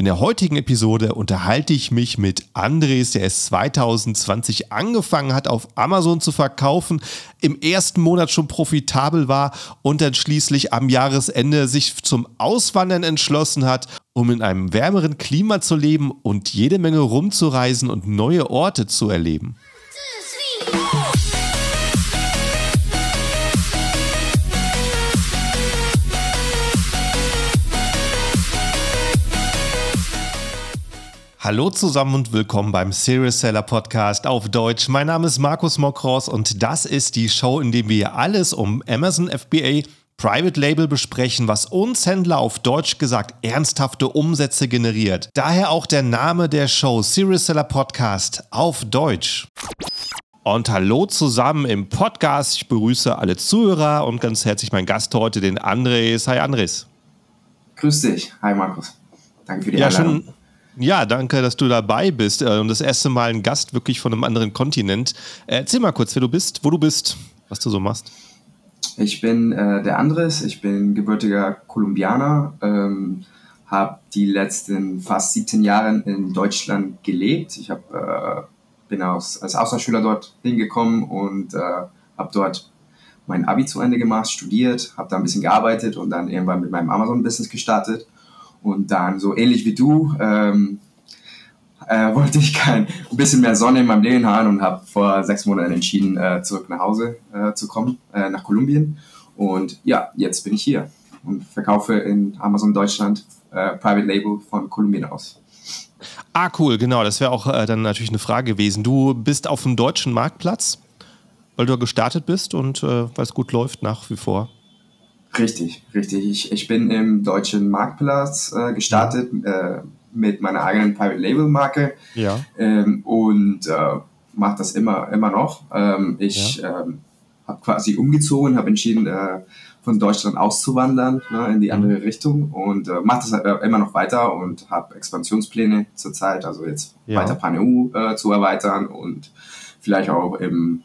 In der heutigen Episode unterhalte ich mich mit Andres, der es 2020 angefangen hat, auf Amazon zu verkaufen, im ersten Monat schon profitabel war und dann schließlich am Jahresende sich zum Auswandern entschlossen hat, um in einem wärmeren Klima zu leben und jede Menge rumzureisen und neue Orte zu erleben. Hallo zusammen und willkommen beim Serious Seller Podcast auf Deutsch. Mein Name ist Markus Mokros und das ist die Show, in der wir alles um Amazon FBA Private Label besprechen, was uns Händler auf Deutsch gesagt ernsthafte Umsätze generiert. Daher auch der Name der Show Serious Seller Podcast auf Deutsch. Und hallo zusammen im Podcast. Ich begrüße alle Zuhörer und ganz herzlich meinen Gast heute, den Andres. Hi Andres. Grüß dich. Hi Markus. Danke für die ja, Einladung. Schon ja, danke, dass du dabei bist äh, und das erste Mal ein Gast wirklich von einem anderen Kontinent. Äh, erzähl mal kurz, wer du bist, wo du bist, was du so machst. Ich bin äh, der Andres, ich bin gebürtiger Kolumbianer, ähm, habe die letzten fast 17 Jahre in Deutschland gelebt. Ich hab, äh, bin aus, als Austauschschüler dort hingekommen und äh, habe dort mein Abi zu Ende gemacht, studiert, habe da ein bisschen gearbeitet und dann irgendwann mit meinem Amazon-Business gestartet und dann so ähnlich wie du ähm, äh, wollte ich kein, ein bisschen mehr Sonne in meinem Leben haben und habe vor sechs Monaten entschieden, äh, zurück nach Hause äh, zu kommen, äh, nach Kolumbien. Und ja, jetzt bin ich hier und verkaufe in Amazon Deutschland äh, Private Label von Kolumbien aus. Ah, cool, genau. Das wäre auch äh, dann natürlich eine Frage gewesen. Du bist auf dem deutschen Marktplatz, weil du gestartet bist und weil es gut läuft nach wie vor. Richtig, richtig. Ich, ich bin im deutschen Marktplatz äh, gestartet äh, mit meiner eigenen Private Label Marke ja. ähm, und äh, mache das immer, immer noch. Ähm, ich ja. ähm, habe quasi umgezogen, habe entschieden, äh, von Deutschland auszuwandern ne, in die mhm. andere Richtung und äh, mache das äh, immer noch weiter und habe Expansionspläne zurzeit, also jetzt ja. weiter Pan-EU äh, zu erweitern und vielleicht auch im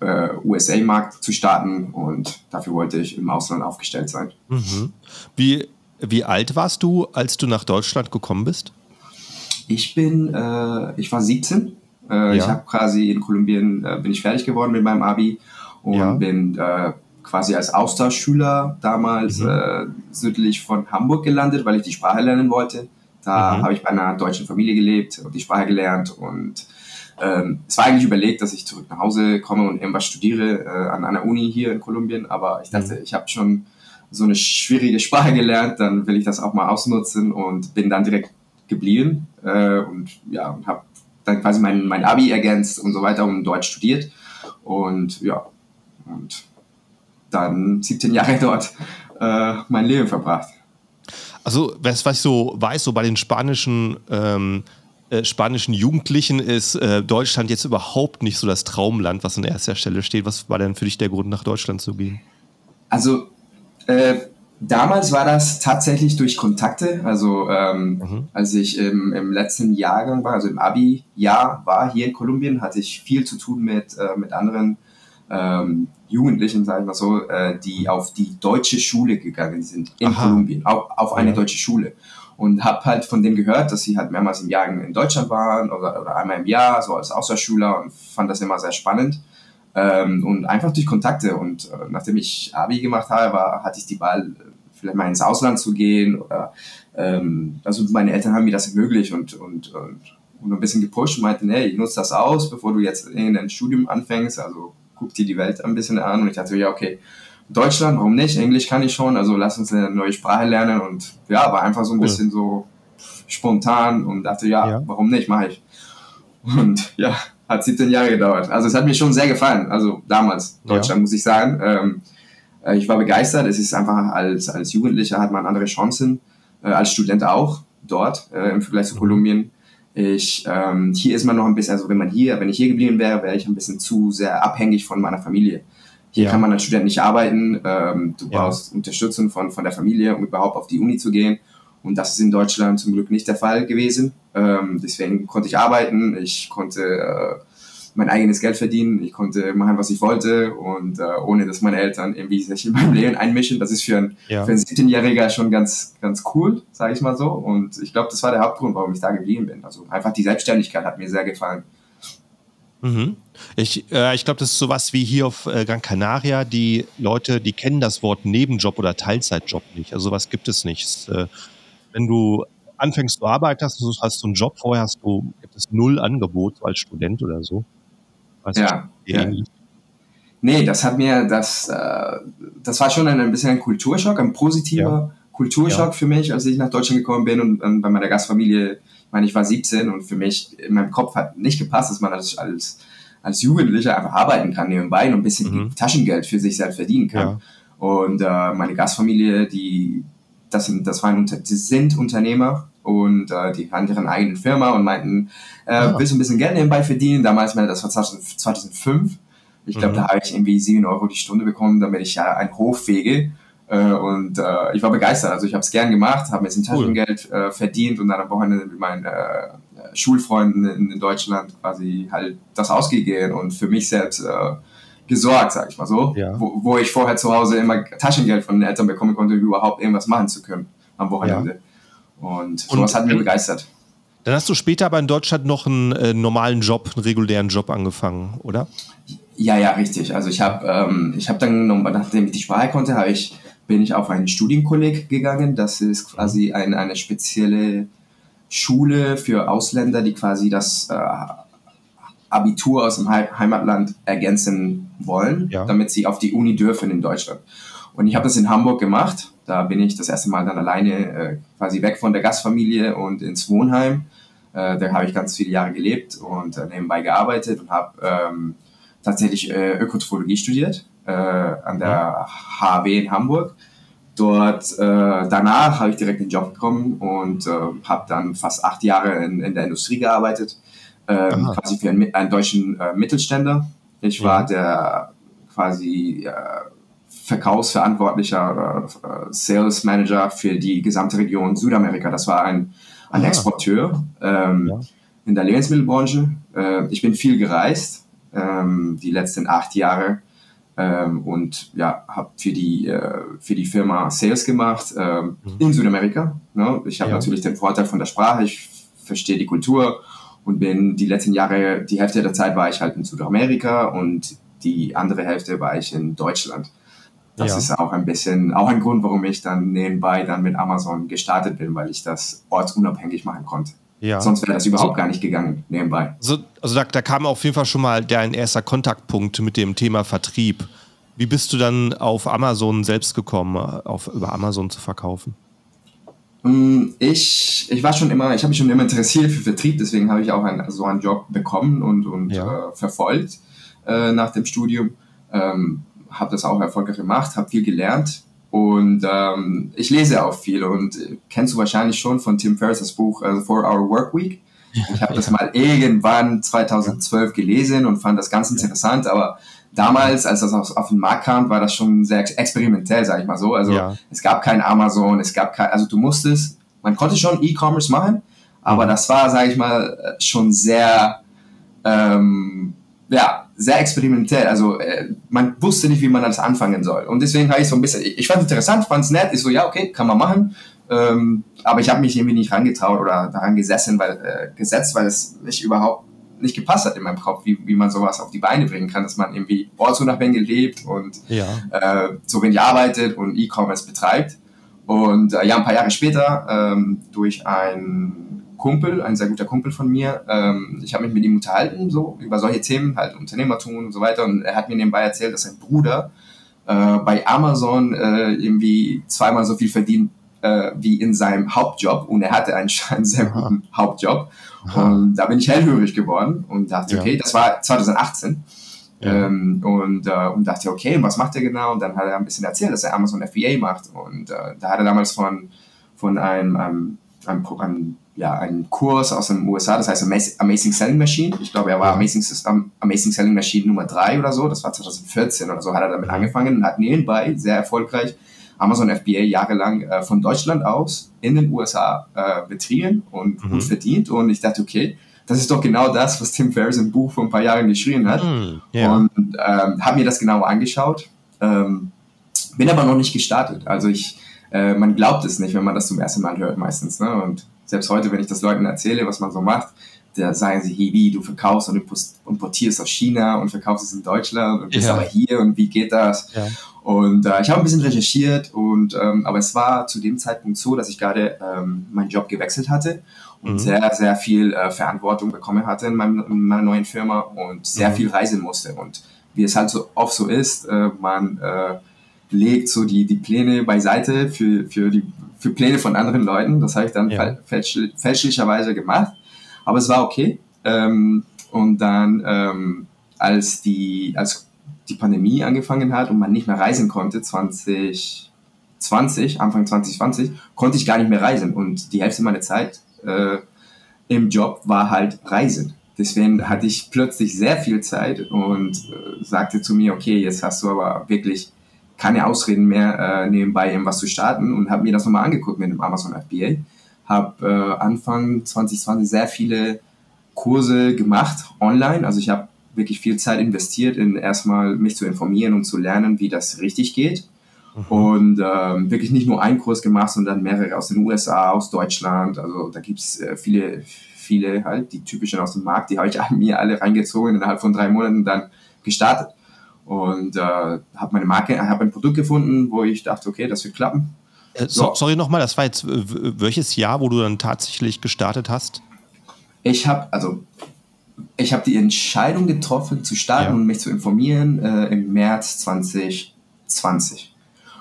äh, USA-Markt zu starten und dafür wollte ich im Ausland aufgestellt sein. Mhm. Wie, wie alt warst du, als du nach Deutschland gekommen bist? Ich bin, äh, ich war 17. Äh, ja. Ich habe quasi in Kolumbien, äh, bin ich fertig geworden mit meinem Abi und ja. bin äh, quasi als Austauschschüler damals mhm. Äh, südlich von Hamburg gelandet, weil ich die Sprache lernen wollte. Da mhm. habe ich bei einer deutschen Familie gelebt und die Sprache gelernt und ähm, es war eigentlich überlegt, dass ich zurück nach Hause komme und irgendwas studiere äh, an einer Uni hier in Kolumbien, aber ich dachte, mhm. ich habe schon so eine schwierige Sprache gelernt, dann will ich das auch mal ausnutzen und bin dann direkt geblieben äh, und ja, und habe dann quasi mein, mein Abi ergänzt und so weiter und Deutsch studiert und ja, und dann 17 Jahre dort äh, mein Leben verbracht. Also, was, was ich so weiß, so bei den spanischen ähm, äh, spanischen Jugendlichen ist äh, Deutschland jetzt überhaupt nicht so das Traumland, was an erster Stelle steht. Was war denn für dich der Grund, nach Deutschland zu gehen? Also äh, damals war das tatsächlich durch Kontakte. Also ähm, mhm. als ich im, im, letzten Jahrgang war, also im Abi-Jahr war hier in Kolumbien, hatte ich viel zu tun mit, äh, mit anderen ähm, Jugendlichen, sage ich mal so, äh, die auf die deutsche Schule gegangen sind in Aha. Kolumbien, auf, auf eine ja. deutsche Schule und habe halt von denen gehört, dass sie halt mehrmals im Jahr in Deutschland waren oder, oder einmal im Jahr, so als Austauschschüler und fand das immer sehr spannend. Ähm, und einfach durch Kontakte. Und äh, nachdem ich Abi gemacht habe, war, hatte ich die Wahl, vielleicht mal ins Ausland zu gehen oder ähm, also meine Eltern haben mir das ermöglicht und, und, und, und ein bisschen gepusht und meinten, hey, nutze das aus, bevor du jetzt irgendein Studium anfängst, also guck dir die Welt ein bisschen an. Und ich dachte, ja, okay, Deutschland, warum nicht? Englisch kann ich schon, also lass uns eine neue Sprache lernen und ja, war einfach so ein cool. bisschen so spontan und dachte, ja, ja. warum nicht, mache ich. Und ja, hat 17 Jahre gedauert. Also es hat mir schon sehr gefallen, also damals, Deutschland, ja. muss ich sagen. Ähm, äh, ich war begeistert, es ist einfach, als, als Jugendlicher hat man andere Chancen, äh, als Student auch dort äh, im Vergleich zu mhm. Kolumbien. Ich, ähm, hier ist man noch ein bisschen, also wenn man hier, wenn ich hier geblieben wäre, wäre ich ein bisschen zu sehr abhängig von meiner Familie. Hier ja. kann man als Student nicht arbeiten. Ähm, du ja. brauchst Unterstützung von, von der Familie, um überhaupt auf die Uni zu gehen. Und das ist in Deutschland zum Glück nicht der Fall gewesen. Ähm, deswegen konnte ich arbeiten. Ich konnte äh, mein eigenes Geld verdienen. Ich konnte machen, was ich wollte und äh, ohne, dass meine Eltern irgendwie sich in mein Leben einmischen. Das ist für, ein, ja. für einen 17-Jähriger schon ganz, ganz cool, sage ich mal so. Und ich glaube, das war der Hauptgrund, warum ich da geblieben bin. Also einfach die Selbstständigkeit hat mir sehr gefallen. Mhm. Ich, äh, ich glaube, das ist sowas wie hier auf äh, Gran Canaria. Die Leute, die kennen das Wort Nebenjob oder Teilzeitjob nicht. Also sowas gibt es nicht. Äh, wenn du anfängst zu arbeiten, hast, hast du einen Job, vorher hast du, gibt es null Angebot so als Student oder so. Weißt ja, ja. Nee, das hat mir, das, äh, das war schon ein, ein bisschen ein Kulturschock, ein positiver ja. Kulturschock ja. für mich, als ich nach Deutschland gekommen bin und, und bei meiner Gastfamilie, ich meine, ich war 17 und für mich in meinem Kopf hat nicht gepasst, dass man als, als, als Jugendlicher einfach arbeiten kann nebenbei und ein bisschen mhm. Taschengeld für sich selbst verdienen kann. Ja. Und äh, meine Gastfamilie, die, das sind, das waren, die sind Unternehmer und äh, die hatten ihre eigenen Firma und meinten, äh, ja. willst du ein bisschen Geld nebenbei verdienen? Damals, das war 2005. Ich glaube, mhm. da habe ich irgendwie 7 Euro die Stunde bekommen, damit ich ja einen Hof fege. Äh, und äh, ich war begeistert. Also ich habe es gern gemacht, habe mir ein Taschengeld äh, verdient und dann am Wochenende mit meinen äh, Schulfreunden in, in, Deutschland quasi halt das ausgegeben und für mich selbst äh, gesorgt, sag ich mal so. Ja. Wo, wo ich vorher zu Hause immer Taschengeld von den Eltern bekommen konnte, um überhaupt irgendwas machen zu können am Wochenende. Ja. Und sowas hat mich begeistert. Dann hast du später aber in Deutschland noch einen äh, normalen Job, einen regulären Job angefangen, oder? Ja, ja, richtig. Also ich habe ähm, ich hab dann, nachdem ich die Sprache konnte, habe ich, bin ich auf einen Studienkolleg gegangen. Das ist quasi ein, eine spezielle Schule für Ausländer, die quasi das äh, Abitur aus dem Heimatland ergänzen wollen, ja. damit sie auf die Uni dürfen in Deutschland. Und ich habe das in Hamburg gemacht. Da bin ich das erste Mal dann alleine äh, quasi weg von der Gastfamilie und ins Wohnheim. Äh, da habe ich ganz viele Jahre gelebt und äh, nebenbei gearbeitet und habe ähm, tatsächlich äh, Ökotrophologie studiert äh, an der HW in Hamburg. Dort äh, danach habe ich direkt den Job bekommen und äh, habe dann fast acht Jahre in, in der Industrie gearbeitet, ähm, quasi für einen, einen deutschen äh, Mittelständler. Ich war der quasi äh, Verkaufsverantwortlicher, äh, Sales Manager für die gesamte Region Südamerika. Das war ein, ein. Exporteur ähm, ja. in der Lebensmittelbranche. Äh, ich bin viel gereist, ähm, die letzten acht Jahre. Ähm, und ja, habe für die, äh, für die Firma Sales gemacht ähm, mhm. in Südamerika. Ne? Ich habe ja. natürlich den Vorteil von der Sprache, ich verstehe die Kultur und bin die letzten Jahre, die Hälfte der Zeit war ich halt in Südamerika und die andere Hälfte war ich in Deutschland. Das ja. ist auch ein bisschen, auch ein Grund, warum ich dann nebenbei dann mit Amazon gestartet bin, weil ich das ortsunabhängig machen konnte. Ja. Sonst wäre das überhaupt so, gar nicht gegangen, nebenbei. So, also da, da, kam auf jeden Fall schon mal dein erster Kontaktpunkt mit dem Thema Vertrieb. Wie bist du dann auf Amazon selbst gekommen, auf, über Amazon zu verkaufen? Mm, ich, ich war schon immer, ich habe mich schon immer interessiert für Vertrieb, deswegen habe ich auch einen, so einen Job bekommen und, und ja. äh, verfolgt äh, nach dem Studium. Ähm, habe das auch erfolgreich gemacht, habe viel gelernt und ähm, ich lese auch viel und äh, kennst du wahrscheinlich schon von Tim Ferriss das Buch äh, Four Hour Work Week. Ich habe das mal irgendwann 2012 gelesen und fand das ganz interessant, aber damals, als das auf, auf den Markt kam, war das schon sehr experimentell, sage ich mal so. Also ja. es gab kein Amazon, es gab kein, also du musstest, man konnte schon E-Commerce machen, aber mhm. das war, sage ich mal, schon sehr ähm, ja, sehr experimentell. Also äh, man wusste nicht, wie man das anfangen soll. Und deswegen habe ich so ein bisschen, ich fand es interessant, fand es nett, ist so, ja, okay, kann man machen. Ähm, aber ich habe mich irgendwie nicht rangetraut oder daran gesessen, weil, äh, gesetzt, weil es nicht überhaupt nicht gepasst hat in meinem Kopf, wie, wie man sowas auf die Beine bringen kann, dass man irgendwie ortsunabhängig lebt und ja. äh, so wenig arbeitet und E-Commerce betreibt. Und äh, ja, ein paar Jahre später ähm, durch ein Kumpel, ein sehr guter Kumpel von mir. Ähm, ich habe mich mit ihm unterhalten, so über solche Themen, halt Unternehmertum und so weiter. Und er hat mir nebenbei erzählt, dass sein Bruder äh, bei Amazon äh, irgendwie zweimal so viel verdient äh, wie in seinem Hauptjob. Und er hatte einen, einen sehr guten Aha. Hauptjob. Aha. Und da bin ich hellhörig geworden und dachte, ja. okay, das war 2018. Ja. Ähm, und, äh, und dachte, okay, was macht er genau? Und dann hat er ein bisschen erzählt, dass er Amazon FBA macht. Und äh, da hat er damals von, von einem, einem, einem, einem ja, einen Kurs aus den USA, das heißt Amazing Selling Machine. Ich glaube, er war Amazing, Amazing Selling Machine Nummer 3 oder so. Das war 2014 oder so, hat er damit angefangen und hat nebenbei sehr erfolgreich Amazon FBA jahrelang äh, von Deutschland aus in den USA äh, betrieben und mhm. gut verdient. Und ich dachte, okay, das ist doch genau das, was Tim Ferriss im Buch vor ein paar Jahren geschrieben hat. Mhm, yeah. Und ähm, habe mir das genau angeschaut. Ähm, bin aber noch nicht gestartet. Also ich, äh, man glaubt es nicht, wenn man das zum ersten Mal hört meistens. Ne? Und selbst heute, wenn ich das Leuten erzähle, was man so macht, da sagen sie, hey, wie, du verkaufst und importierst aus China und verkaufst es in Deutschland und bist ja. aber hier und wie geht das? Ja. Und äh, ich habe ein bisschen recherchiert und ähm, aber es war zu dem Zeitpunkt so, dass ich gerade ähm, meinen Job gewechselt hatte und mhm. sehr, sehr viel äh, Verantwortung bekommen hatte in, meinem, in, meiner neuen Firma und sehr mhm. viel reisen musste. Und wie es halt so oft so ist, äh, man äh, legt so die, die Pläne beiseite für, für, die, für Pläne von anderen Leuten. Das habe ich dann ja. fälschlich, fälschlicherweise gemacht. Aber es war okay. Ähm, und dann, ähm, als, die, als die Pandemie angefangen hat und man nicht mehr reisen konnte, 2020, Anfang 2020, konnte ich gar nicht mehr reisen. Und die Hälfte meiner Zeit äh, im Job war halt Reisen. Deswegen hatte ich plötzlich sehr viel Zeit und äh, sagte zu mir, okay, jetzt hast du aber wirklich keine Ausreden mehr, äh, nebenbei irgendwas zu starten und habe mir das nochmal angeguckt mit dem Amazon FBA. Habe äh, Anfang 2020 sehr viele Kurse gemacht online. Also ich habe wirklich viel Zeit investiert in erstmal mich zu informieren und zu lernen, wie das richtig geht. Mhm. Und ähm, wirklich nicht nur einen Kurs gemacht, sondern mehrere aus den USA, aus Deutschland. Also da gibt es äh, viele, viele halt, die typischen aus dem Markt, die habe ich mir alle reingezogen innerhalb von drei Monaten dann gestartet und äh, habe meine Marke, habe ein Produkt gefunden, wo ich dachte, okay, das wird klappen. Äh, so. Sorry nochmal, das war jetzt welches Jahr, wo du dann tatsächlich gestartet hast? Ich habe also ich habe die Entscheidung getroffen zu starten ja. und mich zu informieren äh, im März 2020.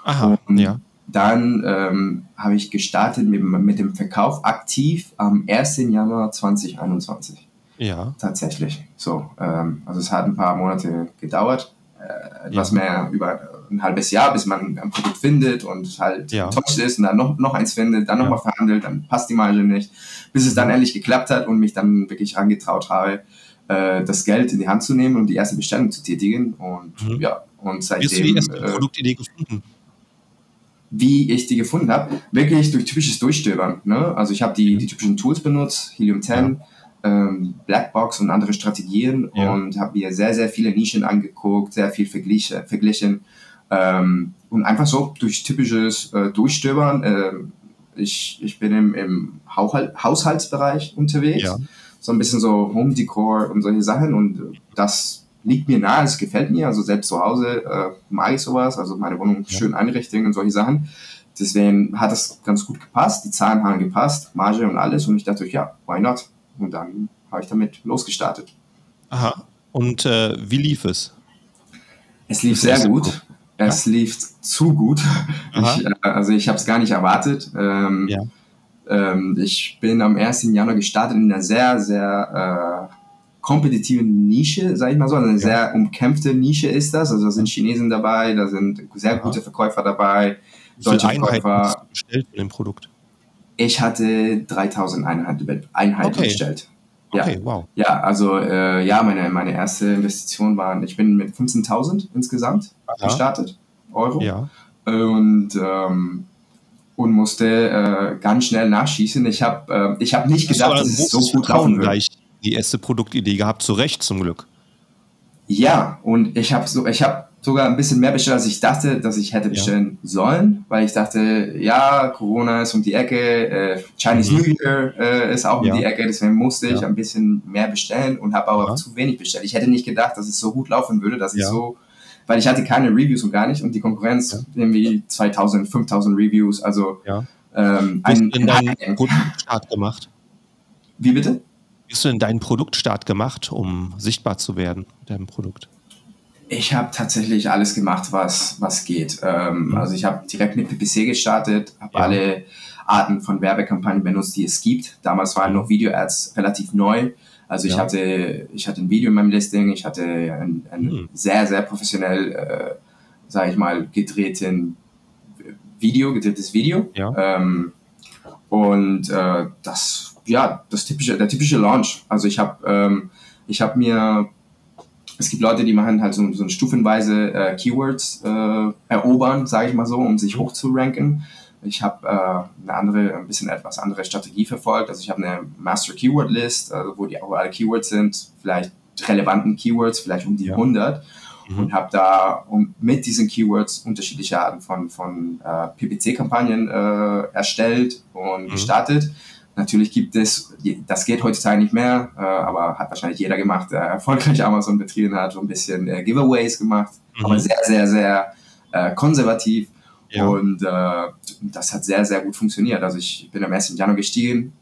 Aha, und ja. Dann ähm, habe ich gestartet mit, mit dem Verkauf aktiv am 1. Januar 2021. Ja. Tatsächlich. So, ähm, also es hat ein paar Monate gedauert äh, etwas ja. mehr über ein halbes Jahr, bis man ein Produkt findet und halt ja. enttäuscht ist und dann noch, noch eins findet, dann nochmal verhandelt, dann passt die Marge nicht, bis es dann endlich geklappt hat und mich dann wirklich angetraut habe, äh, das Geld in die Hand zu nehmen und die erste Bestellung zu tätigen und mhm. ja, und seitdem... Wie hast du die erste äh, Produktidee gefunden? Wie ich die gefunden habe? Wirklich durch typisches Durchstöbern. Ne? Also ich habe die, mhm. die typischen Tools benutzt, Helium 10, ja ähm, Blackbox und andere Strategien ja. und habe mir sehr, sehr viele Nischen angeguckt, sehr viel verglichen, verglichen ähm, und einfach so durch typisches äh, Durchstöbern. Äh, ich, ich bin im, im Haushaltsbereich unterwegs, ja. so ein bisschen so Home Decor und solche Sachen und das liegt mir nahe, es gefällt mir, also selbst zu Hause äh, mag ich sowas, also meine Wohnung ja. schön einrichten und solche Sachen. Deswegen hat das ganz gut gepasst, die Zahlen haben gepasst, Marge und alles und ich dachte, ja, why not? Und dann habe ich damit losgestartet. Aha. Und äh, wie lief es? Es lief sehr gut. Es lief zu gut. Ich, äh, also ich habe es gar nicht erwartet. Ähm, ja. ähm, ich bin am 1. Januar gestartet in einer sehr, sehr äh, kompetitiven Nische, sage ich mal so. Also eine ja. sehr umkämpfte Nische ist das. Also da sind Chinesen dabei, da sind sehr Aha. gute Verkäufer dabei, deutsche Verkäufer. Hast du bestellt mit dem Produkt? Ich hatte 3000 Einheiten, Einheiten okay. bestellt. Ja. Okay, wow. Ja, also äh, ja, meine, meine erste Investition war, ich bin mit 15.000 insgesamt Aha. gestartet, Euro. Ja. Und, ähm, und musste äh, ganz schnell nachschießen. Ich habe äh, hab nicht gedacht, dass es so gut laufen würde. gleich die erste Produktidee gehabt, zu Recht zum Glück. Ja, und ich habe so, ich habe sogar ein bisschen mehr bestellt, als ich dachte, dass ich hätte bestellen ja. sollen, weil ich dachte, ja, Corona ist um die Ecke, äh, Chinese mhm. New Year äh, ist auch um ja. die Ecke, deswegen musste ich ein bisschen mehr bestellen und habe aber zu wenig bestellt. Ich hätte nicht gedacht, dass es so gut laufen würde, dass ich so, weil ich hatte keine Reviews und gar nicht und die Konkurrenz irgendwie 2000, 5000 Reviews, also ähm, ein, in deinen Produktstart gemacht? Wie bitte? Wie hast du denn deinen Produktstart gemacht, um sichtbar zu werden mit deinem Produkt? Ich habe tatsächlich alles gemacht, was, was geht. Ähm, mhm. Also ich habe direkt mit PPC gestartet, habe ja. alle Arten von Werbekampagnen benutzt, die es gibt. Damals waren noch Video-Ads relativ neu. Also ich ja. hatte ich hatte ein Video in meinem Listing, ich hatte ein, ein mhm. sehr, sehr professionell, äh, sage ich mal, gedrehten Video, gedrehtes Video. Ja. Ähm, und äh, das, ja, das typische, der typische Launch. Also ich habe ähm, ich habe mir es gibt Leute, die machen halt so, so eine stufenweise äh, Keywords äh, erobern, sage ich mal so, um sich mhm. hochzuranken. Ich habe äh, eine andere, ein bisschen etwas andere Strategie verfolgt. Also ich habe eine Master Keyword List, also wo die auch alle Keywords sind, vielleicht relevanten Keywords, vielleicht um die ja. 100 mhm. und habe da um, mit diesen Keywords unterschiedliche Arten von, von äh, PPC-Kampagnen äh, erstellt und mhm. gestartet. Natürlich gibt es, das geht heutzutage nicht mehr, äh, aber hat wahrscheinlich jeder gemacht, der erfolgreich Amazon betrieben hat, so ein bisschen äh, Giveaways gemacht, mhm. aber sehr, sehr, sehr äh, konservativ. Ja. Und äh, das hat sehr, sehr gut funktioniert. Also ich bin am 1. Januar gestiegen.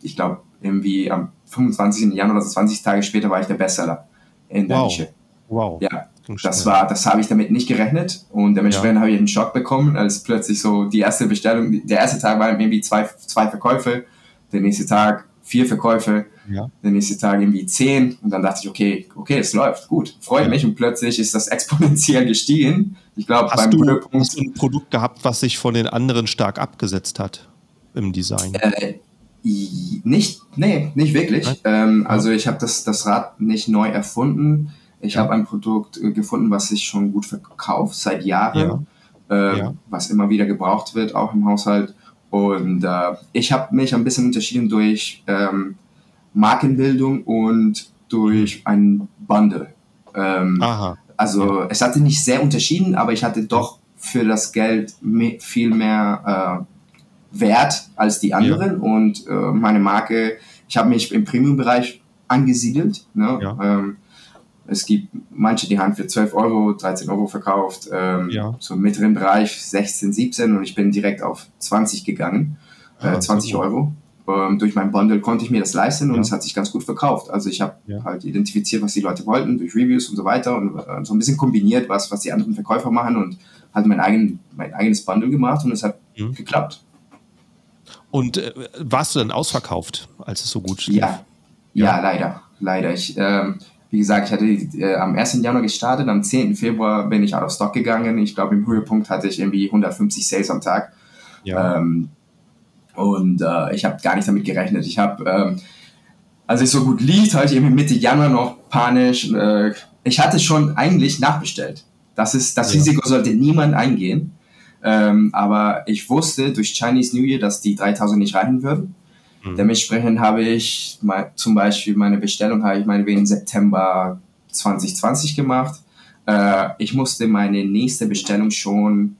Ich glaube, irgendwie am 25. Januar, also 20 Tage später, war ich der Bestseller in der wow. Nische. Wow. Ja, das war, das habe ich damit nicht gerechnet und dementsprechend ja. habe ich einen Schock bekommen, als plötzlich so die erste Bestellung, der erste Tag waren irgendwie zwei, zwei Verkäufe, der nächste Tag vier Verkäufe, ja. der nächste Tag irgendwie zehn und dann dachte ich, okay, okay, es läuft, gut, freut mich und plötzlich ist das exponentiell gestiegen. Ich glaube, beim du, Höhepunkt. Hast du ein Produkt gehabt, was sich von den anderen stark abgesetzt hat im Design? Äh, nicht, nee, nicht wirklich. Ähm, also ich habe das, das Rad nicht neu erfunden. Ich ja. habe ein Produkt äh, gefunden, was sich schon gut verkauft seit Jahren, ja. Äh, ja. was immer wieder gebraucht wird, auch im Haushalt. Und äh, ich habe mich ein bisschen unterschieden durch ähm, Markenbildung und durch ein Bundle. Ähm. Also es hatte nicht sehr unterschieden, aber ich hatte doch für das Geld mehr, viel mehr äh, Wert als die anderen. Ja. Und äh, meine Marke, ich habe mich im Premium-Bereich angesiedelt. Ne? Ja. Ähm, es gibt manche, die haben für 12 Euro, 13 Euro verkauft, ähm, ja. so im mittleren Bereich 16, 17 und ich bin direkt auf 20 gegangen, äh, 20 super. Euro. Ähm, durch mein Bundle konnte ich mir das leisten und ja. es hat sich ganz gut verkauft. Also ich habe ja. halt identifiziert, was die Leute wollten, durch Reviews und so weiter und äh, so ein bisschen kombiniert, was, was die anderen Verkäufer machen und halt mein, eigen, mein eigenes Bundle gemacht und es hat mhm. geklappt. Und äh, warst du dann ausverkauft, als es so gut steht? Ja, ja, leider, leider. Ich, ähm, wie gesagt, ich hatte äh, am 1. Januar gestartet, am 10. Februar bin ich out of stock gegangen. Ich glaube, im Höhepunkt hatte ich irgendwie 150 Sales am Tag. Ja. Ähm, und äh, ich habe gar nicht damit gerechnet. Ich habe, ähm, als es so gut lief, habe ich irgendwie Mitte Januar noch panisch. Äh, ich hatte schon eigentlich nachbestellt. Das, ist, das ja. Risiko sollte niemand eingehen. Ähm, aber ich wusste durch Chinese New Year, dass die 3000 nicht reichen würden. Mhm. Dementsprechend habe ich mal, zum Beispiel meine Bestellung habe ich meinetwegen im September 2020 gemacht. Äh, ich musste meine nächste Bestellung schon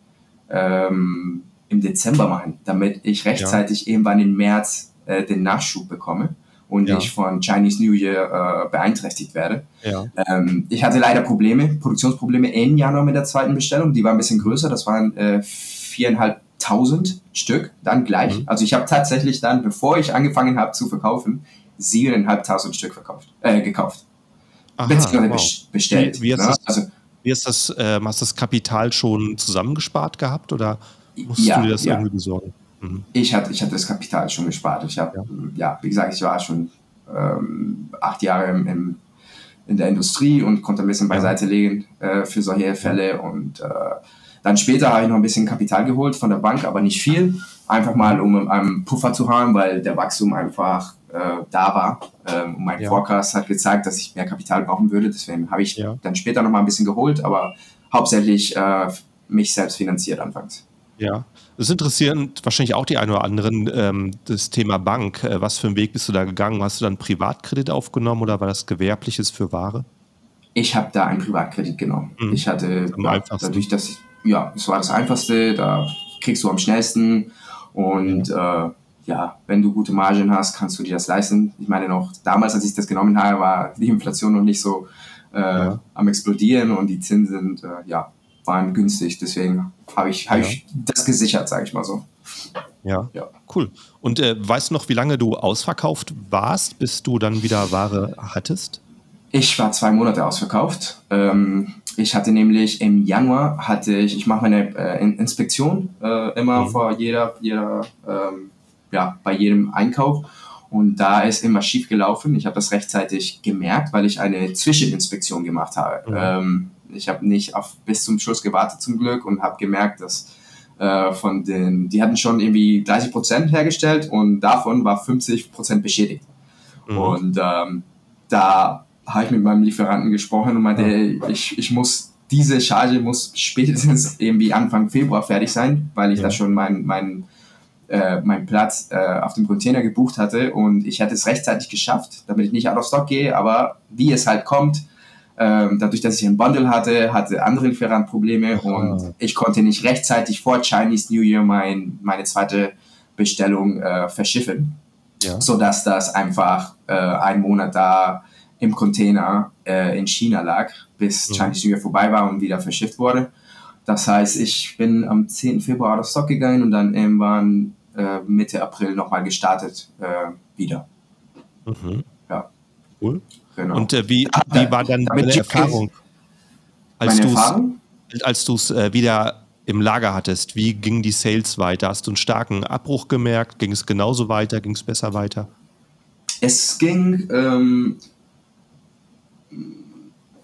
ähm, im Dezember machen, damit ich rechtzeitig ja. irgendwann im März äh, den Nachschub bekomme und ja. ich von Chinese New Year äh, beeinträchtigt werde. Ja. Ähm, ich hatte leider Probleme, Produktionsprobleme im Januar mit der zweiten Bestellung. Die war ein bisschen größer, das waren äh, viereinhalb 1000 Stück dann gleich. Mhm. Also ich habe tatsächlich dann, bevor ich angefangen habe zu verkaufen, 7.500 Stück verkauft, äh, gekauft. Aha, wow. bestellt. Wie, wie, ist ne? das, also, wie ist das, ähm, hast du das Kapital schon zusammengespart gehabt oder musst ja, du dir das ja. irgendwie besorgen? Mhm. Ich, hatte, ich hatte das Kapital schon gespart. Ich habe, ja. ja. wie gesagt, ich war schon ähm, acht Jahre im, im, in der Industrie und konnte ein bisschen beiseite legen äh, für solche Fälle und äh, dann später habe ich noch ein bisschen Kapital geholt von der Bank, aber nicht viel. Einfach mal, um einen Puffer zu haben, weil der Wachstum einfach äh, da war. Ähm, und mein ja. Forecast hat gezeigt, dass ich mehr Kapital brauchen würde. Deswegen habe ich ja. dann später noch mal ein bisschen geholt, aber hauptsächlich äh, mich selbst finanziert anfangs. Ja, es interessiert wahrscheinlich auch die einen oder anderen ähm, das Thema Bank. Äh, was für einen Weg bist du da gegangen? Hast du dann Privatkredit aufgenommen oder war das gewerbliches für Ware? Ich habe da einen Privatkredit genommen. Mhm. Ich hatte dadurch, dass ich ja, es war das Einfachste, da kriegst du am schnellsten und ja. Äh, ja, wenn du gute Margen hast, kannst du dir das leisten. Ich meine noch, damals, als ich das genommen habe, war die Inflation noch nicht so äh, ja. am explodieren und die Zinsen äh, ja, waren günstig. Deswegen habe ich, hab ja. ich das gesichert, sage ich mal so. Ja, ja. cool. Und äh, weißt du noch, wie lange du ausverkauft warst, bis du dann wieder Ware hattest? Ich war zwei Monate ausverkauft. Ähm, ich hatte nämlich im Januar hatte ich, ich mache meine äh, Inspektion äh, immer mhm. vor jeder, jeder ähm, ja, bei jedem Einkauf. Und da ist immer schief gelaufen. Ich habe das rechtzeitig gemerkt, weil ich eine Zwischeninspektion gemacht habe. Mhm. Ähm, ich habe nicht auf, bis zum Schluss gewartet zum Glück und habe gemerkt, dass äh, von den, die hatten schon irgendwie 30 Prozent hergestellt und davon war 50 Prozent beschädigt. Mhm. Und ähm, da habe ich mit meinem Lieferanten gesprochen und meinte, ich, ich muss, diese Charge muss spätestens irgendwie Anfang Februar fertig sein, weil ich ja. da schon mein, mein, äh, meinen Platz äh, auf dem Container gebucht hatte und ich hätte es rechtzeitig geschafft, damit ich nicht out of stock gehe, aber wie es halt kommt, ähm, dadurch, dass ich einen Bundle hatte, hatte andere Lieferant Probleme und ich konnte nicht rechtzeitig vor Chinese New Year mein, meine zweite Bestellung äh, verschiffen, ja. sodass das einfach äh, einen Monat da im Container äh, in China lag, bis mhm. Chinese New Year vorbei war und wieder verschifft wurde. Das heißt, ich bin am 10. Februar of stock gegangen und dann irgendwann äh, Mitte April nochmal gestartet äh, wieder. Mhm. Ja. Cool. Genau. Und äh, wie, wie war dann deine Erfahrung? Als Meine Erfahrung? Als du es äh, wieder im Lager hattest, wie gingen die Sales weiter? Hast du einen starken Abbruch gemerkt? Ging es genauso weiter? Ging es besser weiter? Es ging ähm,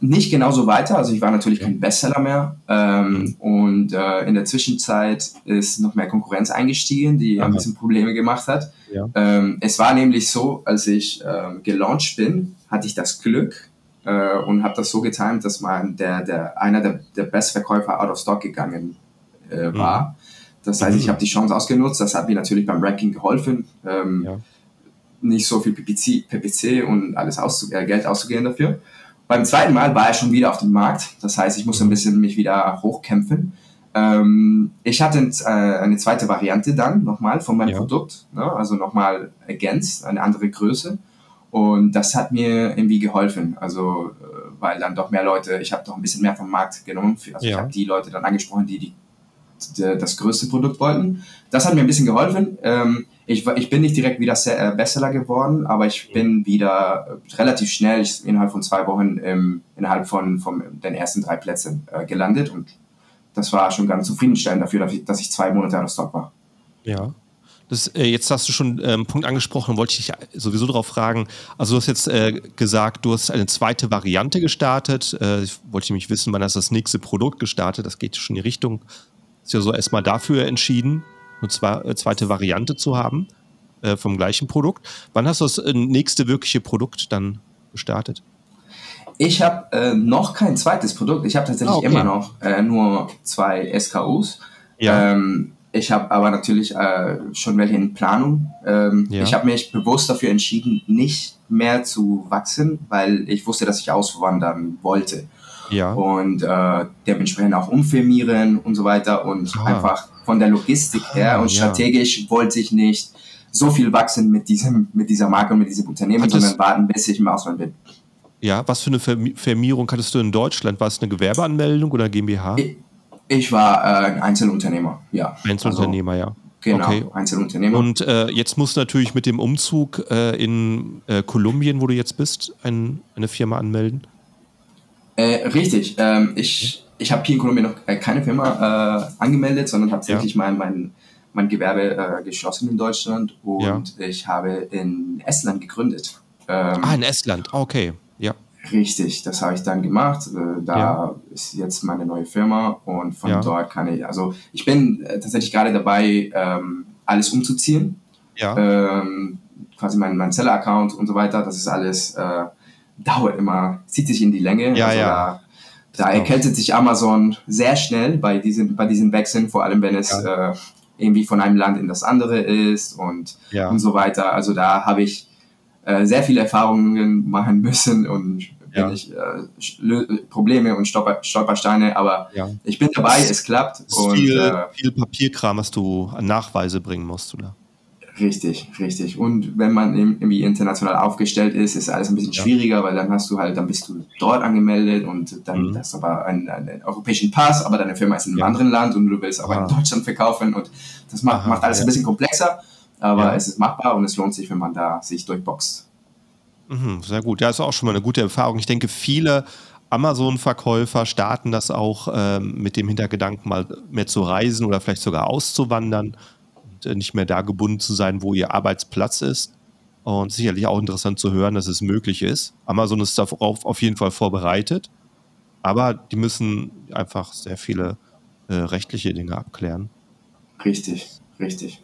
nicht genauso weiter. Also ich war natürlich kein Bestseller mehr. Ähm. Und äh, in der Zwischenzeit ist noch mehr Konkurrenz eingestiegen, die Aha. ein bisschen Probleme gemacht hat. Ja. Ähm, es war nämlich so, als ich äh, gelauncht bin, hatte ich das Glück äh, und habe das so getimt, dass man der, der, einer der, der Bestverkäufer out of stock gegangen äh, mhm. war. Mhm. Das heißt, ich mhm. habe die Chance ausgenutzt. Das hat mir natürlich beim Ranking geholfen. Ähm, ja. Nicht so viel PPC, PPC und alles auszu äh, Geld auszugehen dafür. Beim zweiten Mal war er schon wieder auf dem Markt. Das heißt, ich musste ein bisschen mich wieder hochkämpfen. Ähm, ich hatte äh, eine zweite Variante dann nochmal von meinem ja. Produkt, ne? also nochmal ergänzt, eine andere Größe. Und das hat mir irgendwie geholfen. Also, äh, weil dann doch mehr Leute, ich habe doch ein bisschen mehr vom Markt genommen. Also, ja. ich habe die Leute dann angesprochen, die, die, die, das größte Produkt wollten. Das hat mir ein bisschen geholfen. Ähm, ich, ich bin nicht direkt wieder äh, Bestseller geworden, aber ich bin wieder relativ schnell, ich, innerhalb von zwei Wochen, im, innerhalb von, von den ersten drei Plätzen äh, gelandet und das war schon ganz zufriedenstellend dafür, dass ich, dass ich zwei Monate out Stock war. Ja. Das, äh, jetzt hast du schon einen ähm, Punkt angesprochen, wollte ich dich sowieso darauf fragen. Also du hast jetzt äh, gesagt, du hast eine zweite Variante gestartet. Äh, ich wollte nämlich wissen, wann hast du das nächste Produkt gestartet? Das geht schon in die Richtung. Ist ja so erstmal dafür entschieden eine zwei, zweite Variante zu haben äh, vom gleichen Produkt. Wann hast du das äh, nächste wirkliche Produkt dann gestartet? Ich habe äh, noch kein zweites Produkt. Ich habe tatsächlich ah, okay. immer noch äh, nur zwei SKUs. Ja. Ähm, ich habe aber natürlich äh, schon welche in Planung. Ähm, ja. Ich habe mich bewusst dafür entschieden, nicht mehr zu wachsen, weil ich wusste, dass ich auswandern wollte. Ja. Und äh, dementsprechend auch umfirmieren und so weiter und ah. einfach von der Logistik her ah, und strategisch ja. wollte ich nicht so viel wachsen mit diesem mit dieser Marke und mit diesem Unternehmen, Hattest sondern warten, bis ich im Ausland bin. Ja, was für eine Firmierung hattest du in Deutschland? War es eine Gewerbeanmeldung oder GmbH? Ich, ich war äh, ein Einzelunternehmer, ja. Einzelunternehmer, also, ja. Genau, okay. Einzelunternehmer. Und äh, jetzt musst du natürlich mit dem Umzug äh, in äh, Kolumbien, wo du jetzt bist, ein, eine Firma anmelden. Äh, richtig. Ähm, ich ich habe hier in Kolumbien noch äh, keine Firma äh, angemeldet, sondern tatsächlich ja. mein, mein, mein Gewerbe äh, geschlossen in Deutschland und ja. ich habe in Estland gegründet. Ähm, ah, in Estland, okay, ja. Richtig, das habe ich dann gemacht. Äh, da ja. ist jetzt meine neue Firma und von dort kann ich, also ich bin äh, tatsächlich gerade dabei, ähm, alles umzuziehen. Ja. Ähm, quasi mein, mein Seller-Account und so weiter, das ist alles, äh, dauert immer, zieht sich in die Länge. Ja, also ja. Da erkältet sich Amazon sehr schnell bei diesen, bei diesen Wechseln, vor allem wenn es ja. äh, irgendwie von einem Land in das andere ist und, ja. und so weiter. Also da habe ich äh, sehr viele Erfahrungen machen müssen und ja. ich, äh, Probleme und Stolper, Stolpersteine, aber ich bin dabei, es klappt. Es und, viel, äh, viel Papierkram, was du an Nachweise bringen musst, oder? Richtig, richtig. Und wenn man irgendwie international aufgestellt ist, ist alles ein bisschen ja. schwieriger, weil dann hast du halt, dann bist du dort angemeldet und dann mhm. hast du aber einen, einen, europäischen Pass, aber deine Firma ist in einem ja. anderen Land und du willst aber ah. in Deutschland verkaufen und das macht, Aha, macht alles ja. ein bisschen komplexer, aber es ist machbar und es lohnt sich, wenn man da sich durchboxt. Mhm, sehr gut. Ja, ist auch schon mal eine gute Erfahrung. Ich denke, viele Amazon-Verkäufer starten das auch ähm, mit dem Hintergedanken, mal mehr zu reisen oder vielleicht sogar auszuwandern äh, nicht mehr da gebunden zu sein, wo ihr Arbeitsplatz ist. Und sicherlich auch interessant zu hören, dass es möglich ist. Amazon ist darauf auf jeden Fall vorbereitet, aber die müssen einfach sehr viele äh, rechtliche Dinge abklären. Richtig, richtig.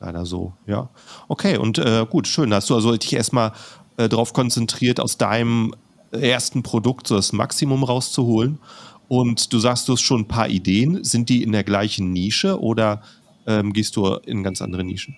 Leider so, ja. Okay, und äh, gut, schön. Hast du also dich erstmal äh, darauf konzentriert, aus deinem ersten Produkt so das Maximum rauszuholen. Und du sagst, du hast schon ein paar Ideen. Sind die in der gleichen Nische oder ähm, gehst du in ganz andere Nischen?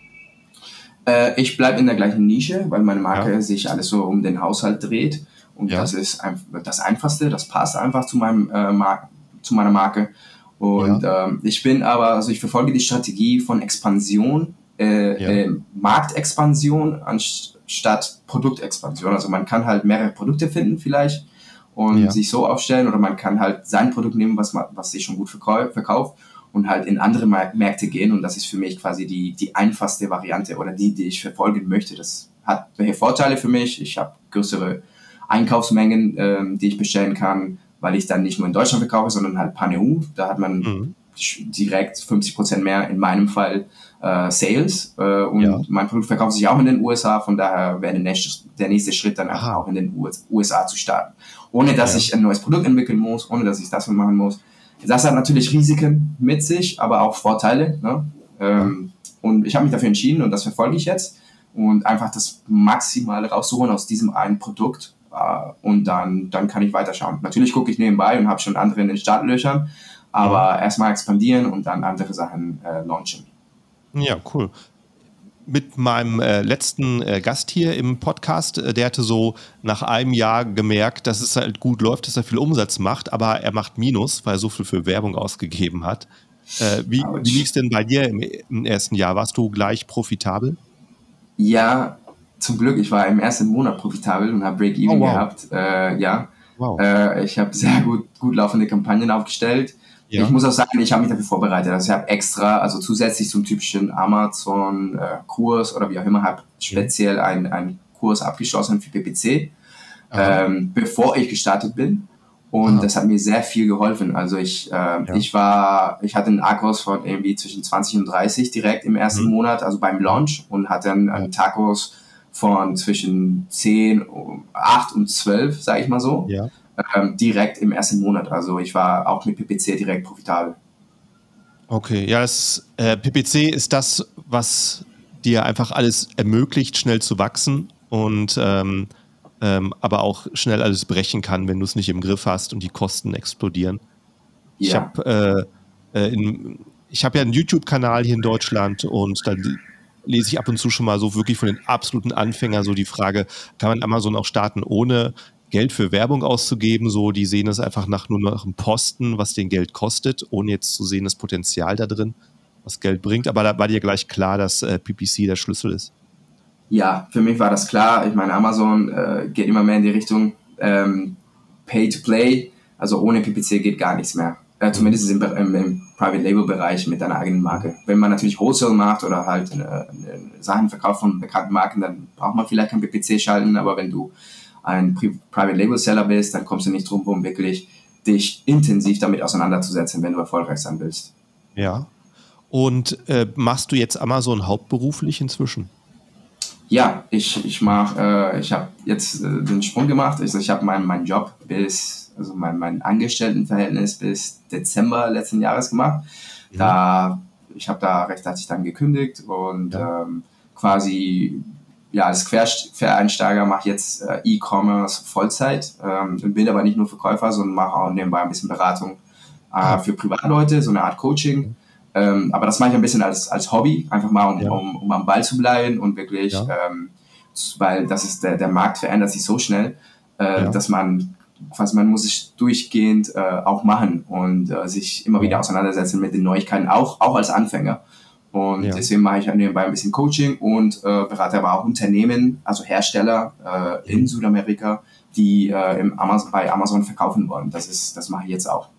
Äh, ich bleibe in der gleichen Nische, weil meine Marke ja. sich alles so um den Haushalt dreht. Und ja. das ist ein, das Einfachste, das passt einfach zu, meinem, äh, Mar zu meiner Marke. Und ja. ähm, ich bin aber, also ich verfolge die Strategie von Expansion, äh, äh, Marktexpansion anstatt Produktexpansion. Also man kann halt mehrere Produkte finden vielleicht und sich so aufstellen oder man kann halt sein Produkt nehmen, was, man, was sich schon gut verkauft und halt in andere Märkte gehen und das ist für mich quasi die, die einfachste Variante oder die, die ich verfolgen möchte. Das hat welche Vorteile für mich. Ich habe größere Einkaufsmengen, ähm, die ich bestellen kann, weil ich dann nicht nur in Deutschland verkaufe, sondern halt Pan-EU. Da hat man mhm. direkt 50 Prozent mehr in meinem Fall äh, Sales äh, und ja. mein Produkt verkauft sich auch in den USA. Von daher wäre der nächste, der nächste Schritt dann auch in den USA zu starten, ohne dass ja. ich ein neues Produkt entwickeln muss, ohne dass ich das machen muss. Das hat natürlich Risiken mit sich, aber auch Vorteile. Ne? Ähm, und ich habe mich dafür entschieden und das verfolge ich jetzt und einfach das Maximale raussuchen aus diesem einen Produkt äh, und dann, dann kann ich weiterschauen. Natürlich gucke ich nebenbei und habe schon andere in den Startlöchern, aber erstmal expandieren und dann andere Sachen äh, launchen. Ja, cool. Mit meinem äh, letzten äh, Gast hier im Podcast, äh, der hatte so nach einem Jahr gemerkt, dass es halt gut läuft, dass er viel Umsatz macht, aber er macht Minus, weil er so viel für Werbung ausgegeben hat. Äh, wie wie lief es denn bei dir im, im ersten Jahr? Warst du gleich profitabel? Ja, zum Glück, ich war im ersten Monat profitabel und habe Break-Even oh, wow. gehabt. Äh, ja, wow. äh, ich habe sehr gut, gut laufende Kampagnen aufgestellt. Ja. Ich muss auch sagen, ich habe mich dafür vorbereitet. Also ich habe extra, also zusätzlich zum typischen Amazon-Kurs äh, oder wie auch immer, habe speziell einen, einen Kurs abgeschlossen für PPC, ähm, bevor ich gestartet bin. Und Aha. das hat mir sehr viel geholfen. Also ich, äh, ja. ich war, ich hatte einen Akkus von irgendwie zwischen 20 und 30 direkt im ersten mhm. Monat, also beim Launch und hatte einen, einen Tacos von zwischen 10, 8 und 12, sage ich mal so, ja. Ähm, direkt im ersten Monat. Also ich war auch mit PPC direkt profitabel. Okay, ja, das, äh, PPC ist das, was dir einfach alles ermöglicht, schnell zu wachsen und ähm, ähm, aber auch schnell alles brechen kann, wenn du es nicht im Griff hast und die Kosten explodieren. Ja. Ich habe äh, äh, ich habe ja einen YouTube-Kanal hier in Deutschland und da lese ich ab und zu schon mal so wirklich von den absoluten Anfängern so die Frage, kann man Amazon auch starten, ohne Geld für Werbung auszugeben? So, die sehen es einfach nach nur nach einem Posten, was den Geld kostet, ohne jetzt zu sehen, das Potenzial da drin, was Geld bringt. Aber da war dir gleich klar, dass äh, PPC der Schlüssel ist. Ja, für mich war das klar. Ich meine, Amazon äh, geht immer mehr in die Richtung ähm, Pay to Play. Also ohne PPC geht gar nichts mehr äh, zumindest im, im, im Private Label Bereich mit deiner eigenen Marke. Wenn man natürlich Wholesale macht oder halt äh, Sachen verkauft von bekannten Marken, dann braucht man vielleicht kein PPC schalten, aber wenn du ein Pri Private Label Seller bist, dann kommst du nicht drum herum, wirklich dich intensiv damit auseinanderzusetzen, wenn du erfolgreich sein willst. Ja. Und äh, machst du jetzt Amazon hauptberuflich inzwischen? Ja, ich, ich mache, äh, ich habe jetzt äh, den Sprung gemacht. Also ich habe meinen mein Job bis also mein, mein Angestelltenverhältnis bis Dezember letzten Jahres gemacht. Ja. Da, ich habe da rechtzeitig dann gekündigt und ja. ähm, quasi ja, als Quereinsteiger mache ich jetzt äh, E-Commerce Vollzeit ähm, bin aber nicht nur Verkäufer, sondern mache auch nebenbei ein bisschen Beratung äh, für Privatleute, so eine Art Coaching. Ähm, aber das mache ich ein bisschen als, als Hobby, einfach mal, um, ja. um, um am Ball zu bleiben und wirklich, ja. ähm, weil das ist der, der Markt verändert sich so schnell, äh, ja. dass man quasi man muss sich durchgehend äh, auch machen und äh, sich immer wieder auseinandersetzen mit den Neuigkeiten, auch, auch als Anfänger. Und ja. deswegen mache ich nebenbei ein bisschen Coaching und äh, berate aber auch Unternehmen, also Hersteller äh, in Südamerika, die äh, im Amazon, bei Amazon verkaufen wollen. Das, ist, das mache ich jetzt auch.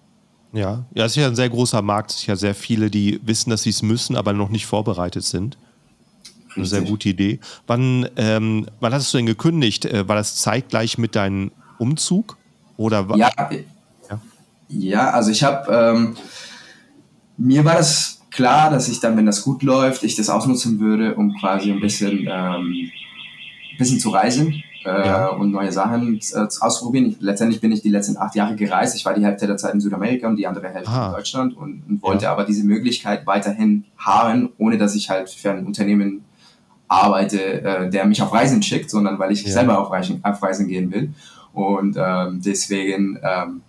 Ja, ja, es ist ja ein sehr großer Markt. Es sind ja sehr viele, die wissen, dass sie es müssen, aber noch nicht vorbereitet sind. Richtig. Eine sehr gute Idee. Wann, ähm, wann hast du denn gekündigt? Äh, war das zeitgleich mit deinem Umzug? Oder ja, ja, ja, also ich habe, ähm, mir war das klar, dass ich dann, wenn das gut läuft, ich das ausnutzen würde, um quasi ein bisschen, ähm, ein bisschen zu reisen äh, ja. und neue Sachen äh, auszuprobieren. Ich, letztendlich bin ich die letzten acht Jahre gereist. Ich war die Hälfte der Zeit in Südamerika und die andere Hälfte Aha. in Deutschland und, und wollte ja. aber diese Möglichkeit weiterhin haben, ohne dass ich halt für ein Unternehmen arbeite, äh, der mich auf Reisen schickt, sondern weil ich ja. selber auf Reisen, auf Reisen gehen will. Und ähm, deswegen ähm,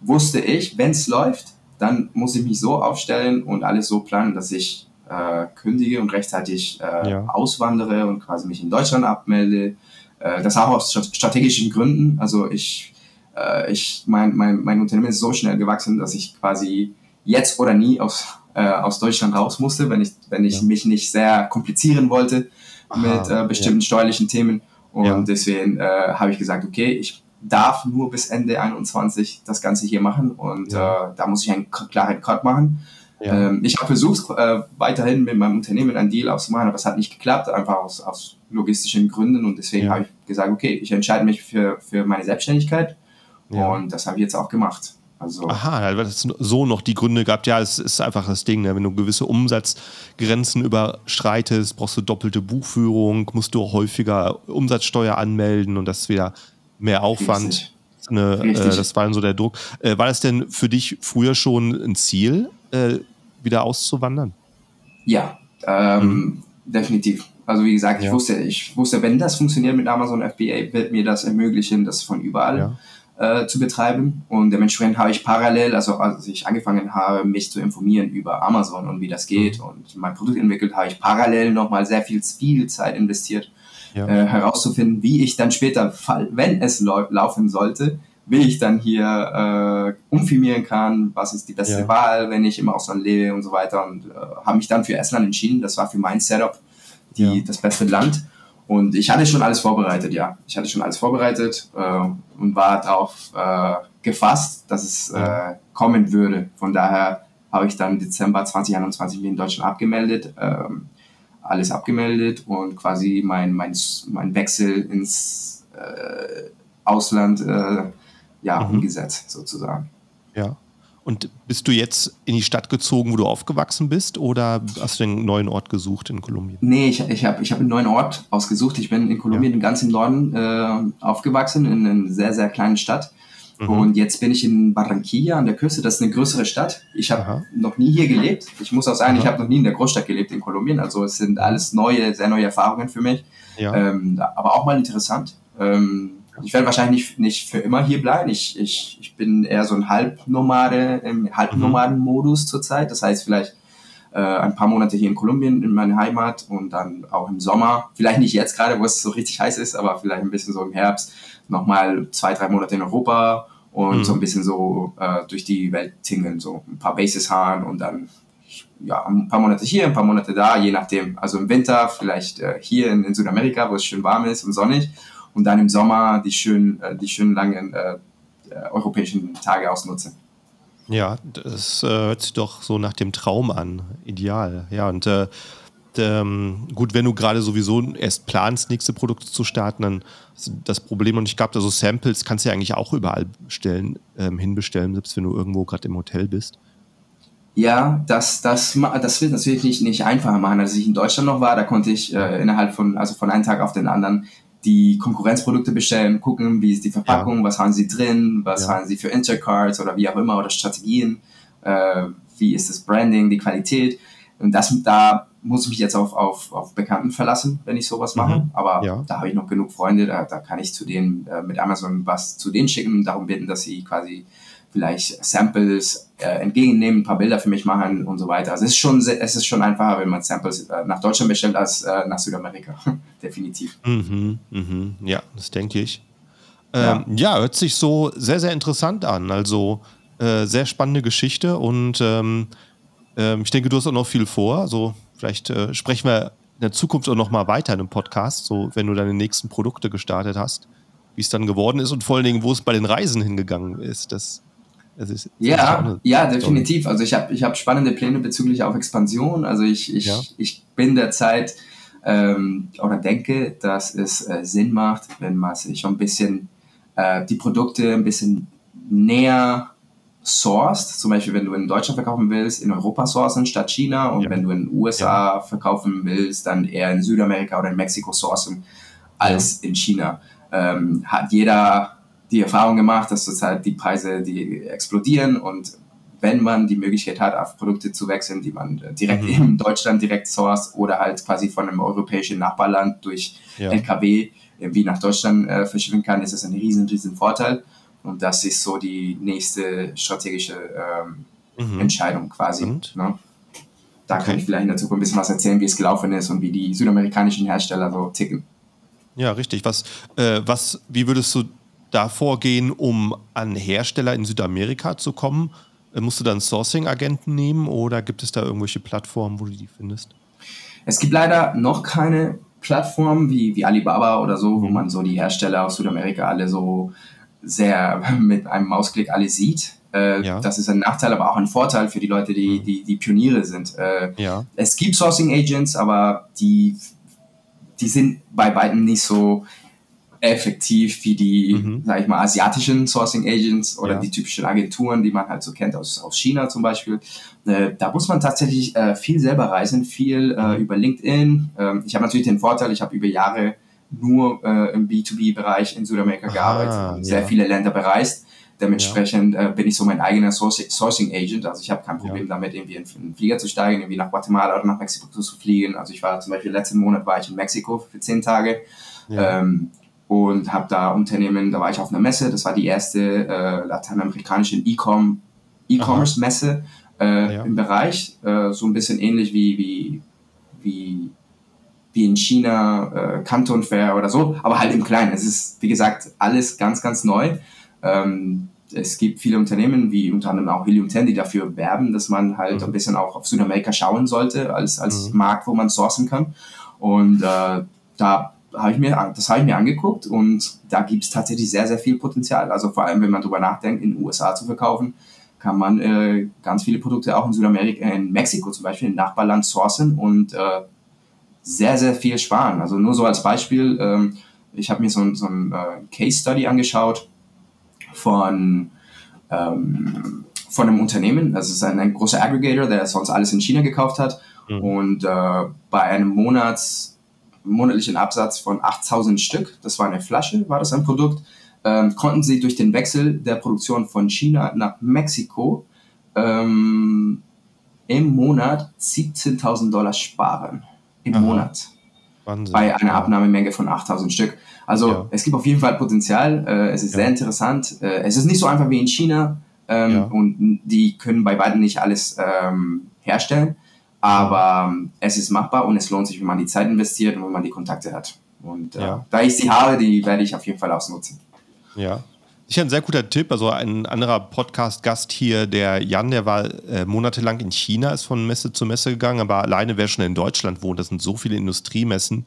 wusste ich, wenn es läuft, dann muss ich mich so aufstellen und alles so planen, dass ich äh, kündige und rechtzeitig äh, ja. auswandere und quasi mich in Deutschland abmelde. Äh, das auch aus strategischen Gründen. Also ich, äh, ich mein, mein, mein Unternehmen ist so schnell gewachsen, dass ich quasi jetzt oder nie aus, äh, aus Deutschland raus musste, wenn ich, wenn ich ja. mich nicht sehr komplizieren wollte Aha, mit äh, bestimmten ja. steuerlichen Themen. Und deswegen habe ich gesagt, okay, ich darf nur bis Ende 21 das Ganze hier machen und da muss ich einen klaren Cut machen. Ja. Ähm, ich habe versucht, äh, weiterhin mit meinem Unternehmen einen Deal auszumachen, aber es hat nicht geklappt, einfach aus, aus logistischen Gründen. Und deswegen ja. habe ich gesagt, okay, ich entscheide mich für, für meine Selbstständigkeit. Ja. Und das habe ich jetzt auch gemacht. Also Aha, weil es so noch die Gründe gab. Ja, es ist einfach das Ding, ne? wenn du gewisse Umsatzgrenzen überschreitest, brauchst du doppelte Buchführung, musst du häufiger Umsatzsteuer anmelden und das ist wieder mehr Aufwand. Ne, äh, das war dann so der Druck. Äh, war das denn für dich früher schon ein Ziel, äh, wieder auszuwandern? Ja, ähm, mhm. definitiv. Also wie gesagt, ich ja. wusste, ich wusste, wenn das funktioniert mit Amazon FBA, wird mir das ermöglichen, das von überall ja. äh, zu betreiben. Und dementsprechend habe ich parallel, also als ich angefangen habe, mich zu informieren über Amazon und wie das geht mhm. und mein Produkt entwickelt, habe ich parallel nochmal sehr viel, viel Zeit investiert, ja. äh, herauszufinden, wie ich dann später, wenn es laufen sollte, wie ich dann hier äh, umfirmieren kann, was ist die beste ja. Wahl, wenn ich im Ausland lebe und so weiter. Und äh, habe mich dann für Estland entschieden. Das war für mein Setup die, ja. das beste Land. Und ich hatte schon alles vorbereitet, ja. Ich hatte schon alles vorbereitet äh, und war darauf äh, gefasst, dass es äh, kommen würde. Von daher habe ich dann im Dezember 2021 mich in Deutschland abgemeldet, ähm, alles abgemeldet und quasi mein, mein, mein Wechsel ins äh, Ausland äh, ja, mhm. umgesetzt, sozusagen. Ja. Und bist du jetzt in die Stadt gezogen, wo du aufgewachsen bist, oder hast du einen neuen Ort gesucht in Kolumbien? Nee, ich, ich habe ich hab einen neuen Ort ausgesucht. Ich bin in Kolumbien ja. ganz im Norden äh, aufgewachsen, in einer sehr, sehr kleinen Stadt. Mhm. Und jetzt bin ich in Barranquilla an der Küste. Das ist eine größere Stadt. Ich habe noch nie hier gelebt. Ich muss auch sagen, Aha. ich habe noch nie in der Großstadt gelebt in Kolumbien. Also es sind alles neue, sehr neue Erfahrungen für mich. Ja. Ähm, aber auch mal interessant. Ähm, ich werde wahrscheinlich nicht, nicht für immer hier bleiben. Ich, ich, ich bin eher so ein Halbnomade, im Halbnomaden-Modus zurzeit. Das heißt vielleicht äh, ein paar Monate hier in Kolumbien, in meiner Heimat und dann auch im Sommer. Vielleicht nicht jetzt gerade, wo es so richtig heiß ist, aber vielleicht ein bisschen so im Herbst nochmal zwei, drei Monate in Europa und mhm. so ein bisschen so äh, durch die Welt tingeln, so ein paar Bases fahren und dann ja, ein paar Monate hier, ein paar Monate da, je nachdem. Also im Winter vielleicht äh, hier in, in Südamerika, wo es schön warm ist und sonnig und dann im Sommer die schönen, äh, die schönen langen äh, äh, europäischen Tage ausnutzen. Ja, das äh, hört sich doch so nach dem Traum an. Ideal. Ja, und ähm, gut, wenn du gerade sowieso erst planst, nächste Produkte zu starten, dann das Problem und ich glaube, also Samples kannst du ja eigentlich auch überall bestellen, ähm, hinbestellen, selbst wenn du irgendwo gerade im Hotel bist. Ja, das, das, das wird natürlich nicht, nicht einfacher machen. Als ich in Deutschland noch war, da konnte ich äh, innerhalb von, also von einem Tag auf den anderen die Konkurrenzprodukte bestellen, gucken, wie ist die Verpackung, ja. was haben sie drin, was ja. haben sie für Intercards oder wie auch immer oder Strategien, äh, wie ist das Branding, die Qualität. Und das, da muss ich mich jetzt auf, auf, auf Bekannten verlassen, wenn ich sowas mache. Mhm. Aber ja. da habe ich noch genug Freunde, da, da kann ich zu denen äh, mit Amazon was zu denen schicken darum bitten, dass sie quasi vielleicht Samples äh, entgegennehmen, ein paar Bilder für mich machen und so weiter. Also es ist schon, es ist schon einfacher, wenn man Samples äh, nach Deutschland bestellt, als äh, nach Südamerika. Definitiv. Mhm, mhm. Ja, das denke ich. Ähm, ja. ja. hört sich so sehr, sehr interessant an. Also äh, sehr spannende Geschichte und ähm, ähm, ich denke, du hast auch noch viel vor. Also vielleicht äh, sprechen wir in der Zukunft auch noch mal weiter in einem Podcast, so wenn du deine nächsten Produkte gestartet hast, wie es dann geworden ist und vor allen Dingen, wo es bei den Reisen hingegangen ist. Das ist, ja, ja, definitiv. Also ich habe ich hab spannende Pläne bezüglich auf Expansion. Also ich, ich, ja. ich bin derzeit ähm, oder denke, dass es äh, Sinn macht, wenn man sich schon ein bisschen äh, die Produkte ein bisschen näher sourced. Zum Beispiel, wenn du in Deutschland verkaufen willst, in Europa sourcen statt China. Und ja. wenn du in den USA ja. verkaufen willst, dann eher in Südamerika oder in Mexiko sourcen als in China. Ähm, hat jeder die Erfahrung gemacht, dass zurzeit die Preise, die explodieren und wenn man die Möglichkeit hat, auf Produkte zu wechseln, die man äh, direkt mhm. in Deutschland direkt source oder halt quasi von einem europäischen Nachbarland durch ja. LKW wie nach Deutschland äh, verschiffen kann, ist das ein riesen, riesen Vorteil. Und das ist so die nächste strategische ähm, mhm. Entscheidung quasi. Ne? Da okay. kann ich vielleicht in der Zukunft ein bisschen was erzählen, wie es gelaufen ist und wie die südamerikanischen Hersteller so ticken. Ja, richtig. Was, äh, was, wie würdest du da vorgehen, um an Hersteller in Südamerika zu kommen? Äh, musst du dann Sourcing-Agenten nehmen oder gibt es da irgendwelche Plattformen, wo du die findest? Es gibt leider noch keine Plattformen wie, wie Alibaba oder so, wo man so die Hersteller aus Südamerika alle so sehr mit einem Mausklick alle sieht. Äh, ja. Das ist ein Nachteil, aber auch ein Vorteil für die Leute, die, mhm. die, die Pioniere sind. Äh, ja. Es gibt Sourcing Agents, aber die, die sind bei weitem nicht so effektiv wie die, mhm. sag ich mal, asiatischen Sourcing Agents oder ja. die typischen Agenturen, die man halt so kennt aus, aus China zum Beispiel. Äh, da muss man tatsächlich äh, viel selber reisen, viel äh, mhm. über LinkedIn. Ähm, ich habe natürlich den Vorteil, ich habe über Jahre nur äh, im B2B-Bereich in Südamerika Aha, gearbeitet und sehr viele Länder bereist. Dementsprechend ja. Äh, bin ich so mein eigener Sourcing, Sourcing Agent. Also ich habe kein Problem ja. damit, irgendwie in einen Flieger zu steigen, irgendwie nach Guatemala oder nach Mexiko zu fliegen. Also ich war zum Beispiel letzten Monat war ich in Mexiko für zehn Tage. Ja. Ähm, und habe da Unternehmen, da war ich auf einer Messe, das war die erste äh, lateinamerikanische E-Commerce-Messe äh, ja. im Bereich, äh, so ein bisschen ähnlich wie, wie, wie, wie in China, äh, Canton Fair oder so, aber halt im Kleinen. Es ist, wie gesagt, alles ganz, ganz neu. Ähm, es gibt viele Unternehmen, wie unter anderem auch Helium 10, die dafür werben, dass man halt mhm. ein bisschen auch auf Südamerika schauen sollte, als, als mhm. Markt, wo man sourcen kann. Und äh, da habe ich mir, das habe ich mir angeguckt und da gibt es tatsächlich sehr, sehr viel Potenzial. Also vor allem, wenn man darüber nachdenkt, in den USA zu verkaufen, kann man äh, ganz viele Produkte auch in Südamerika, in Mexiko zum Beispiel, im Nachbarland sourcen und äh, sehr, sehr viel sparen. Also nur so als Beispiel, ähm, ich habe mir so, so ein äh, Case Study angeschaut von, ähm, von einem Unternehmen. Das ist ein, ein, großer Aggregator, der sonst alles in China gekauft hat. Mhm. Und äh, bei einem Monats monatlichen Absatz von 8000 Stück, das war eine Flasche, war das ein Produkt, ähm, konnten sie durch den Wechsel der Produktion von China nach Mexiko ähm, im Monat 17.000 Dollar sparen. Im Aha. Monat. Wahnsinn. Bei einer Abnahmemenge von 8000 Stück. Also ja. es gibt auf jeden Fall Potenzial. Äh, es ist ja. sehr interessant. Äh, es ist nicht so einfach wie in China. Ähm, ja. Und die können bei beiden nicht alles ähm, herstellen. Aber es ist machbar und es lohnt sich, wenn man die Zeit investiert und wenn man die Kontakte hat. Und äh, da ich sie habe, die werde ich auf jeden Fall ausnutzen. Ja. Sicher ein sehr guter Tipp. Also ein anderer Podcast-Gast hier, der Jan, der war äh, monatelang in China, ist von Messe zu Messe gegangen, aber alleine wer schon in Deutschland wohnt, das sind so viele Industriemessen,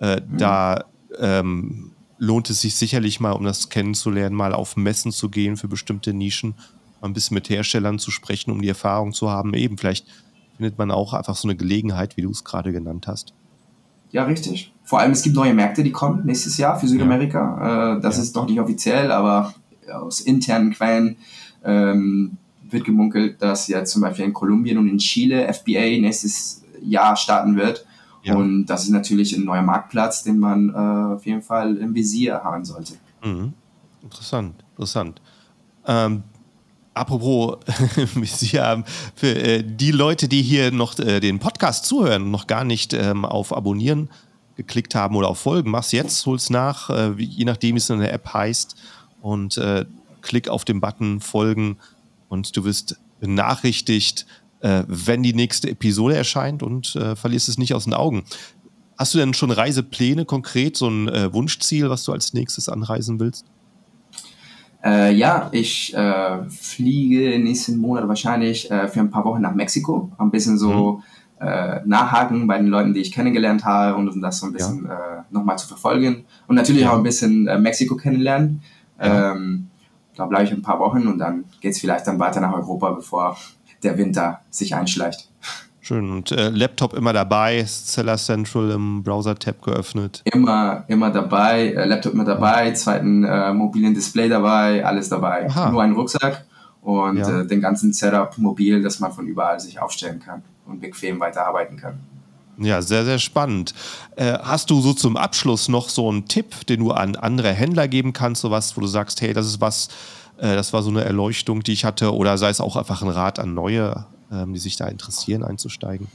äh, mhm. da ähm, lohnt es sich sicherlich mal, um das kennenzulernen, mal auf Messen zu gehen für bestimmte Nischen, mal ein bisschen mit Herstellern zu sprechen, um die Erfahrung zu haben, eben vielleicht findet man auch einfach so eine Gelegenheit, wie du es gerade genannt hast. Ja, richtig. Vor allem, es gibt neue Märkte, die kommen nächstes Jahr für Südamerika. Ja. Äh, das ja. ist doch nicht offiziell, aber aus internen Quellen ähm, wird gemunkelt, dass ja zum Beispiel in Kolumbien und in Chile FBA nächstes Jahr starten wird. Ja. Und das ist natürlich ein neuer Marktplatz, den man äh, auf jeden Fall im Visier haben sollte. Mhm. Interessant, interessant. Ähm, Apropos, für äh, die Leute, die hier noch äh, den Podcast zuhören und noch gar nicht ähm, auf Abonnieren geklickt haben oder auf Folgen, mach's jetzt, hol's nach, äh, je nachdem, wie es in der App heißt und klick auf den Button Folgen und du wirst benachrichtigt, wenn die nächste Episode erscheint und verlierst es nicht aus den Augen. Hast du denn schon Reisepläne konkret, so ein Wunschziel, was du als nächstes anreisen willst? Äh, ja, ich äh, fliege nächsten Monat wahrscheinlich äh, für ein paar Wochen nach Mexiko. Ein bisschen so mhm. Äh, nachhaken bei den Leuten, die ich kennengelernt habe und um das so ein bisschen ja. äh, nochmal zu verfolgen. Und natürlich ja. auch ein bisschen äh, Mexiko kennenlernen. Ja. Ähm, da bleibe ich ein paar Wochen und dann geht es vielleicht dann weiter nach Europa, bevor der Winter sich einschleicht. Schön. Und äh, Laptop immer dabei, Seller Central im Browser-Tab geöffnet. Immer, immer dabei, äh, Laptop immer dabei, zweiten äh, mobilen Display dabei, alles dabei. Aha. Nur ein Rucksack und ja. äh, den ganzen Setup mobil, dass man von überall sich aufstellen kann und bequem weiterarbeiten kann. Ja, sehr, sehr spannend. Äh, hast du so zum Abschluss noch so einen Tipp, den du an andere Händler geben kannst, so was, wo du sagst, hey, das ist was, Äh, das war so eine Erleuchtung, die ich hatte. Oder sei es auch einfach ein Rat an Neue, ähm, die sich da interessieren, einzusteigen?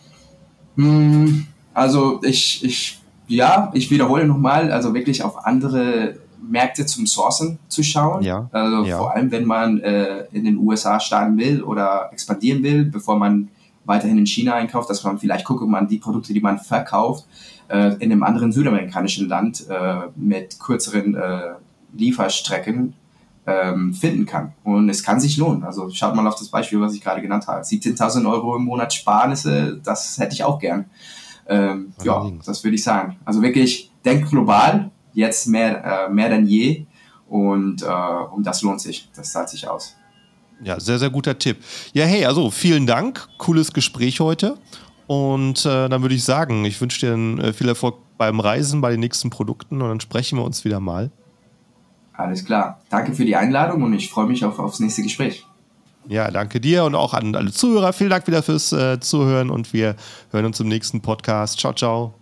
Hm, also ich, ich ja, ich wiederhole nochmal, also wirklich auf andere Märkte zum Sourcen zu schauen. Ja. Also ja. vor allem, wenn man äh, in den USA starten will oder expandieren will, bevor man weiterhin in China einkauft, dass man vielleicht guckt, ob man die Produkte, die man verkauft, äh, in einem anderen südamerikanischen Land äh, mit kürzeren äh, Lieferstrecken ähm, finden kann. Und es kann sich lohnen. Also schaut mal auf das Beispiel, was ich gerade genannt habe. 17.000 Euro im Monat Sparnisse, das hätte ich auch gern. Ähm, ja, das würde ich sagen. Also wirklich, denk global, jetzt mehr, äh, mehr denn je. Und, äh, und das lohnt sich, das zahlt sich aus. Ja, sehr, sehr guter Tipp. Ja, hey, also vielen Dank. Cooles Gespräch heute. Und äh, dann würde ich sagen, ich wünsche dir äh, viel Erfolg beim Reisen, bei den nächsten Produkten und dann sprechen wir uns wieder mal. Alles klar. Danke für die Einladung und ich freue mich auf, aufs nächste Gespräch. Ja, danke dir und auch an alle Zuhörer. Vielen Dank wieder fürs äh, Zuhören und wir hören uns im nächsten Podcast. Ciao, ciao.